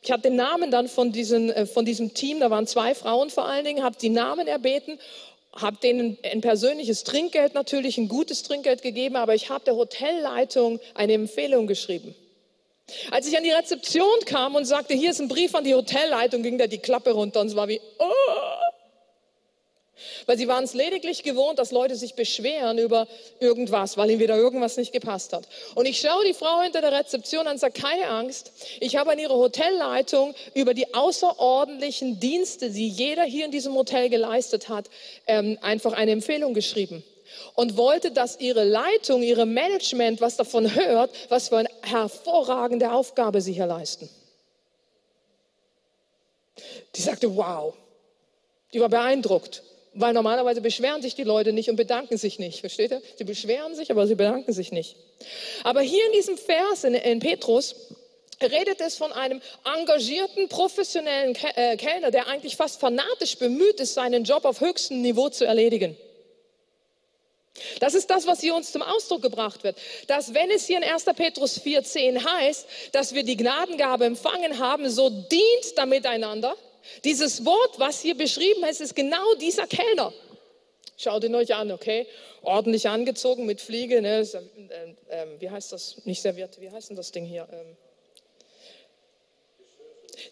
Ich habe den Namen dann von, diesen, äh, von diesem Team, da waren zwei Frauen vor allen Dingen, habe die Namen erbeten, habe denen ein persönliches Trinkgeld natürlich, ein gutes Trinkgeld gegeben, aber ich habe der Hotelleitung eine Empfehlung geschrieben. Als ich an die Rezeption kam und sagte, hier ist ein Brief an die Hotelleitung, ging da die Klappe runter und es war wie, oh, weil sie waren es lediglich gewohnt, dass Leute sich beschweren über irgendwas, weil ihnen wieder irgendwas nicht gepasst hat. Und ich schaue die Frau hinter der Rezeption an und sage, keine Angst, ich habe an ihre Hotelleitung über die außerordentlichen Dienste, die jeder hier in diesem Hotel geleistet hat, ähm, einfach eine Empfehlung geschrieben und wollte, dass ihre Leitung, ihre Management was davon hört, was für eine hervorragende Aufgabe sie hier leisten. Die sagte, wow. Die war beeindruckt. Weil normalerweise beschweren sich die Leute nicht und bedanken sich nicht. Versteht ihr? Sie beschweren sich, aber sie bedanken sich nicht. Aber hier in diesem Vers in, in Petrus redet es von einem engagierten, professionellen äh, Kellner, der eigentlich fast fanatisch bemüht ist, seinen Job auf höchstem Niveau zu erledigen. Das ist das, was hier uns zum Ausdruck gebracht wird. Dass wenn es hier in 1. Petrus 4.10 heißt, dass wir die Gnadengabe empfangen haben, so dient da miteinander dieses Wort, was hier beschrieben ist, ist genau dieser Kellner. Schaut ihn euch an, okay? Ordentlich angezogen mit Fliege, ne? Ähm, ähm, wie heißt das? Nicht serviert, wie heißt denn das Ding hier?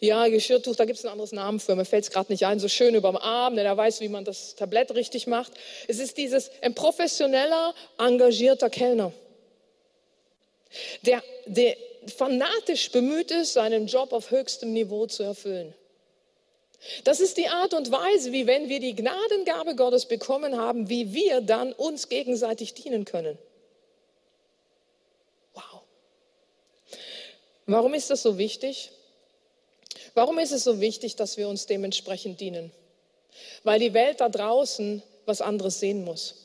Ja, Geschirrtuch, da gibt es ein anderes Namen für. Mir fällt es gerade nicht ein. So schön über dem Arm, denn er weiß, wie man das Tablett richtig macht. Es ist dieses ein professioneller, engagierter Kellner, der, der fanatisch bemüht ist, seinen Job auf höchstem Niveau zu erfüllen. Das ist die Art und Weise, wie wenn wir die Gnadengabe Gottes bekommen haben, wie wir dann uns gegenseitig dienen können. Wow. Warum ist das so wichtig? Warum ist es so wichtig, dass wir uns dementsprechend dienen? Weil die Welt da draußen was anderes sehen muss.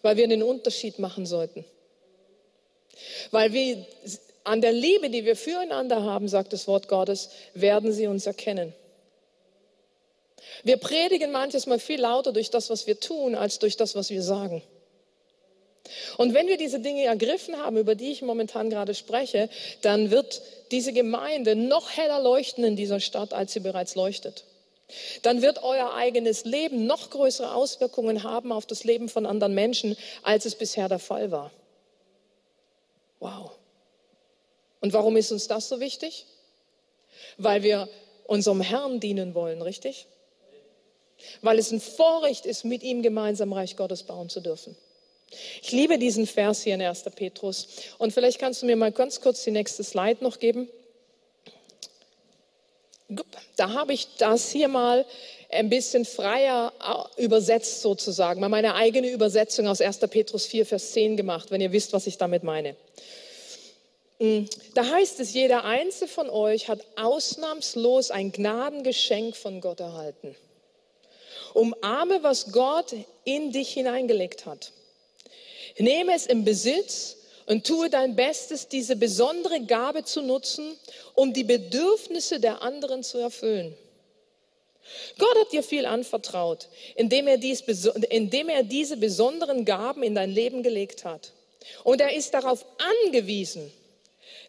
Weil wir den Unterschied machen sollten. Weil wir an der Liebe, die wir füreinander haben, sagt das Wort Gottes, werden sie uns erkennen. Wir predigen manches Mal viel lauter durch das, was wir tun, als durch das, was wir sagen. Und wenn wir diese Dinge ergriffen haben, über die ich momentan gerade spreche, dann wird diese Gemeinde noch heller leuchten in dieser Stadt, als sie bereits leuchtet. Dann wird euer eigenes Leben noch größere Auswirkungen haben auf das Leben von anderen Menschen, als es bisher der Fall war. Wow. Und warum ist uns das so wichtig? Weil wir unserem Herrn dienen wollen, richtig? Weil es ein Vorrecht ist, mit ihm gemeinsam Reich Gottes bauen zu dürfen. Ich liebe diesen Vers hier in 1. Petrus. Und vielleicht kannst du mir mal ganz kurz die nächste Slide noch geben. Da habe ich das hier mal ein bisschen freier übersetzt sozusagen, mal meine eigene Übersetzung aus 1. Petrus 4, Vers 10 gemacht, wenn ihr wisst, was ich damit meine. Mm, da heißt es, jeder einzelne von euch hat ausnahmslos ein Gnadengeschenk von Gott erhalten. Umarme, was Gott in dich hineingelegt hat. Nehme es im Besitz und tue dein Bestes, diese besondere Gabe zu nutzen, um die Bedürfnisse der anderen zu erfüllen. Gott hat dir viel anvertraut, indem er, dies, indem er diese besonderen Gaben in dein Leben gelegt hat. Und er ist darauf angewiesen,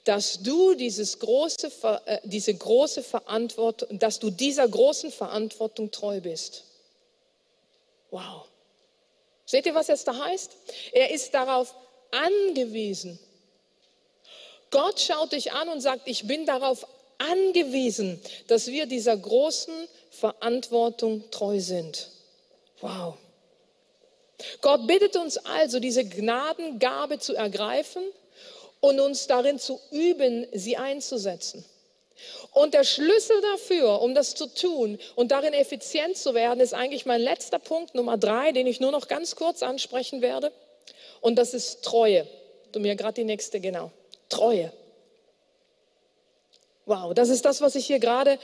dass du dieses große, äh, diese große Verantwortung, dass du dieser großen Verantwortung treu bist. Wow. Seht ihr, was jetzt da heißt? Er ist darauf angewiesen. Gott schaut dich an und sagt, ich bin darauf angewiesen, dass wir dieser großen Verantwortung treu sind. Wow. Gott bittet uns also, diese Gnadengabe zu ergreifen und uns darin zu üben, sie einzusetzen. Und der Schlüssel dafür, um das zu tun und darin effizient zu werden, ist eigentlich mein letzter Punkt, Nummer drei, den ich nur noch ganz kurz ansprechen werde. Und das ist Treue. Du mir gerade die nächste, genau. Treue. Wow, das ist das, was ich hier gerade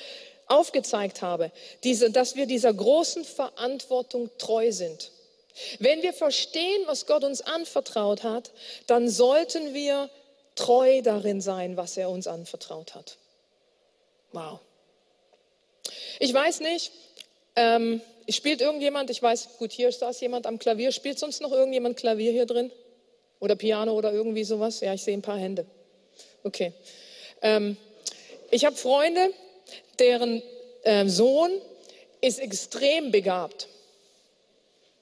aufgezeigt habe. Diese, dass wir dieser großen Verantwortung treu sind. Wenn wir verstehen, was Gott uns anvertraut hat, dann sollten wir treu darin sein, was er uns anvertraut hat. Wow. Ich weiß nicht, Ähm, spielt irgendjemand, ich weiß, gut, hier ist das jemand am Klavier. Spielt sonst noch irgendjemand Klavier hier drin? Oder Piano oder irgendwie sowas? Ja, ich sehe ein paar Hände. Okay. Ähm, ich habe Freunde, deren äh, Sohn ist extrem begabt.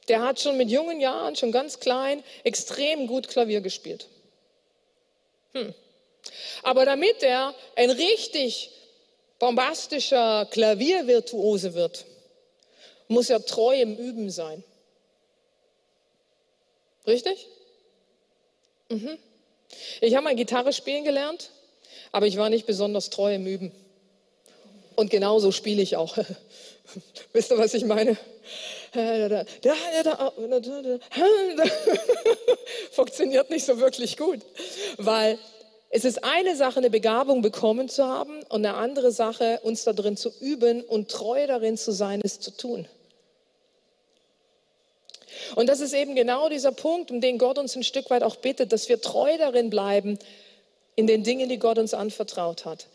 Der hat schon mit jungen Jahren, schon ganz klein, extrem gut Klavier gespielt. Hm. Aber damit er ein richtig bombastischer Klaviervirtuose wird, muss er treu im Üben sein. Richtig? Mhm. Ich habe mal Gitarre spielen gelernt, aber ich war nicht besonders treu im Üben. Und genauso spiele ich auch. Wisst ihr, was ich meine? Funktioniert nicht so wirklich gut, weil es ist eine Sache, eine Begabung bekommen zu haben und eine andere Sache, uns darin zu üben und treu darin zu sein, es zu tun. Und das ist eben genau dieser Punkt, um den Gott uns ein Stück weit auch bittet, dass wir treu darin bleiben, in den Dingen, die Gott uns anvertraut hat.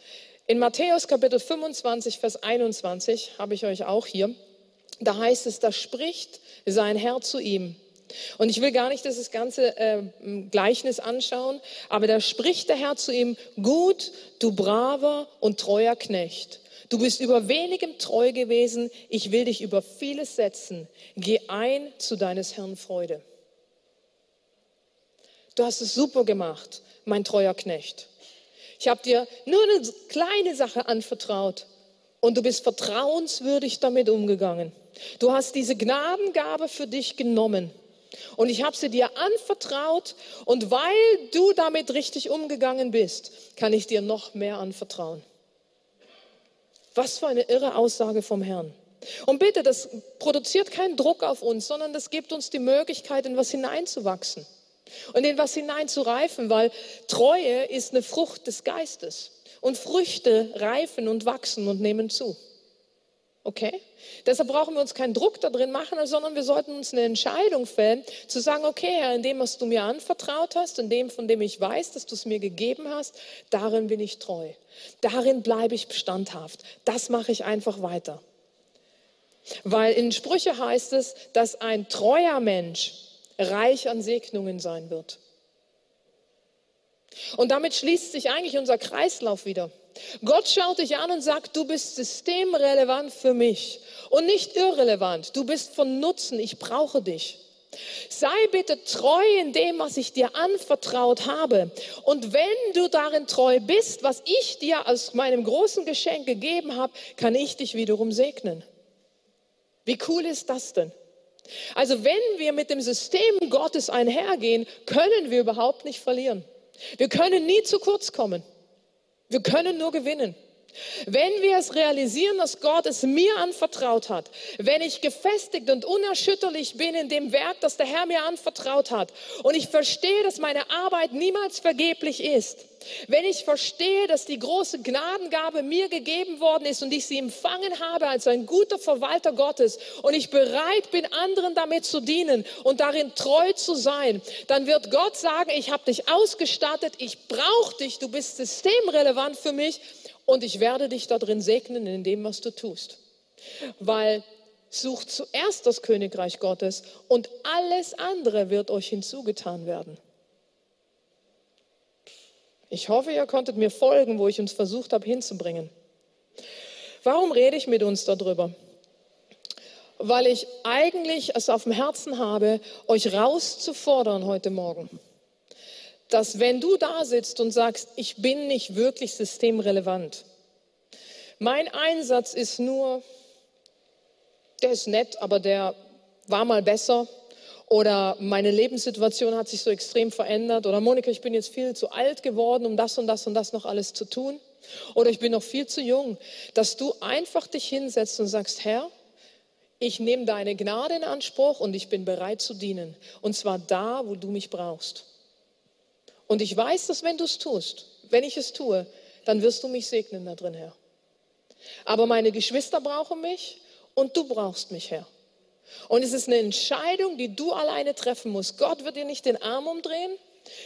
In Matthäus Kapitel 25, Vers 21 habe ich euch auch hier. Da heißt es, da spricht sein Herr zu ihm. Und ich will gar nicht das ganze äh, Gleichnis anschauen, aber da spricht der Herr zu ihm, gut, du braver und treuer Knecht. Du bist über wenigem treu gewesen, ich will dich über vieles setzen. Geh ein zu deines Herrn Freude. Du hast es super gemacht, mein treuer Knecht. Ich habe dir nur eine kleine Sache anvertraut und du bist vertrauenswürdig damit umgegangen. Du hast diese Gnadengabe für dich genommen und ich habe sie dir anvertraut und weil du damit richtig umgegangen bist, kann ich dir noch mehr anvertrauen. Was für eine irre Aussage vom Herrn. Und bitte, das produziert keinen Druck auf uns, sondern das gibt uns die Möglichkeit, in was hineinzuwachsen und in was hineinzureifen, weil Treue ist eine Frucht des Geistes und Früchte reifen und wachsen und nehmen zu. Okay? Deshalb brauchen wir uns keinen Druck da drin machen, sondern wir sollten uns eine Entscheidung fällen, zu sagen, okay, Herr, in dem, was du mir anvertraut hast, in dem, von dem ich weiß, dass du es mir gegeben hast, darin bin ich treu. Darin bleibe ich standhaft. Das mache ich einfach weiter. Weil in Sprüche heißt es, dass ein treuer Mensch reich an Segnungen sein wird. Und damit schließt sich eigentlich unser Kreislauf wieder. Gott schaut dich an und sagt, du bist systemrelevant für mich und nicht irrelevant. Du bist von Nutzen, ich brauche dich. Sei bitte treu in dem, was ich dir anvertraut habe. Und wenn du darin treu bist, was ich dir aus meinem großen Geschenk gegeben habe, kann ich dich wiederum segnen. Wie cool ist das denn? Also wenn wir mit dem System Gottes einhergehen, können wir überhaupt nicht verlieren. Wir können nie zu kurz kommen. Wir können nur gewinnen. Wenn wir es realisieren, dass Gott es mir anvertraut hat, wenn ich gefestigt und unerschütterlich bin in dem Werk, das der Herr mir anvertraut hat, und ich verstehe, dass meine Arbeit niemals vergeblich ist, wenn ich verstehe, dass die große Gnadengabe mir gegeben worden ist und ich sie empfangen habe als ein guter Verwalter Gottes und ich bereit bin, anderen damit zu dienen und darin treu zu sein, dann wird Gott sagen, ich habe dich ausgestattet, ich brauche dich, du bist systemrelevant für mich und ich werde dich darin segnen in dem, was du tust. Weil sucht zuerst das Königreich Gottes und alles andere wird euch hinzugetan werden. Ich hoffe, ihr konntet mir folgen, wo ich uns versucht habe hinzubringen. Warum rede ich mit uns darüber? Weil ich eigentlich es auf dem Herzen habe, euch rauszufordern heute Morgen dass wenn du da sitzt und sagst, ich bin nicht wirklich systemrelevant, mein Einsatz ist nur, der ist nett, aber der war mal besser oder meine Lebenssituation hat sich so extrem verändert oder Monika, ich bin jetzt viel zu alt geworden, um das und das und das noch alles zu tun oder ich bin noch viel zu jung, dass du einfach dich hinsetzt und sagst, Herr, ich nehme deine Gnade in Anspruch und ich bin bereit zu dienen und zwar da, wo du mich brauchst. Und ich weiß, dass wenn du es tust, wenn ich es tue, dann wirst du mich segnen da drin, Herr. Aber meine Geschwister brauchen mich und du brauchst mich, Herr. Und es ist eine Entscheidung, die du alleine treffen musst. Gott wird dir nicht den Arm umdrehen.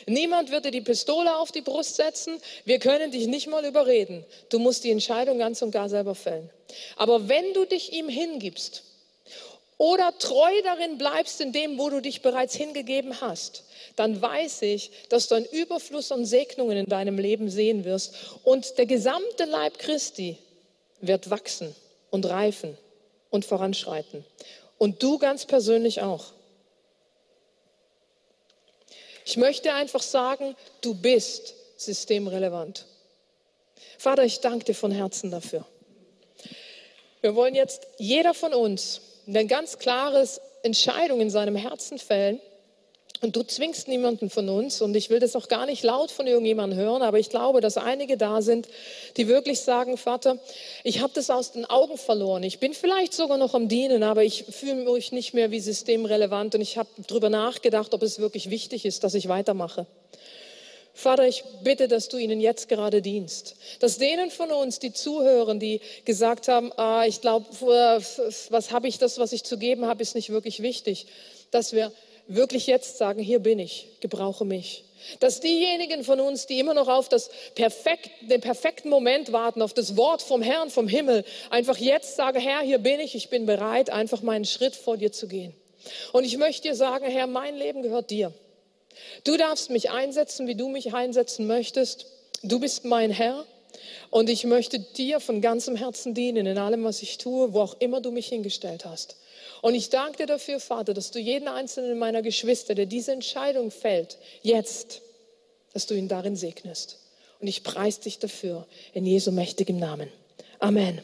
Niemand wird dir die Pistole auf die Brust setzen. Wir können dich nicht mal überreden. Du musst die Entscheidung ganz und gar selber fällen. Aber wenn du dich ihm hingibst oder treu darin bleibst in dem, wo du dich bereits hingegeben hast, dann weiß ich, dass du einen Überfluss an Segnungen in deinem Leben sehen wirst und der gesamte Leib Christi wird wachsen und reifen und voranschreiten. Und du ganz persönlich auch. Ich möchte einfach sagen, du bist systemrelevant. Vater, ich danke dir von Herzen dafür. Wir wollen jetzt jeder von uns eine ganz klare Entscheidung in seinem Herzen fällen und du zwingst niemanden von uns, und ich will das auch gar nicht laut von irgendjemandem hören, aber ich glaube, dass einige da sind, die wirklich sagen, Vater, ich habe das aus den Augen verloren. Ich bin vielleicht sogar noch am Dienen, aber ich fühle mich nicht mehr wie systemrelevant und ich habe darüber nachgedacht, ob es wirklich wichtig ist, dass ich weitermache. Vater, ich bitte, dass du ihnen jetzt gerade dienst. Dass denen von uns, die zuhören, die gesagt haben, ah, ich glaube, was habe ich, das, was ich zu geben habe, ist nicht wirklich wichtig, dass wir wirklich jetzt sagen, hier bin ich, gebrauche mich. Dass diejenigen von uns, die immer noch auf das perfekt, den perfekten Moment warten, auf das Wort vom Herrn, vom Himmel, einfach jetzt sagen, Herr, hier bin ich, ich bin bereit, einfach meinen Schritt vor dir zu gehen. Und ich möchte dir sagen, Herr, mein Leben gehört dir. Du darfst mich einsetzen, wie du mich einsetzen möchtest. Du bist mein Herr. Und ich möchte dir von ganzem Herzen dienen in allem, was ich tue, wo auch immer du mich hingestellt hast. Und ich danke dir dafür, Vater, dass du jeden einzelnen meiner Geschwister, der diese Entscheidung fällt, jetzt, dass du ihn darin segnest. Und ich preise dich dafür in Jesu mächtigem Namen. Amen.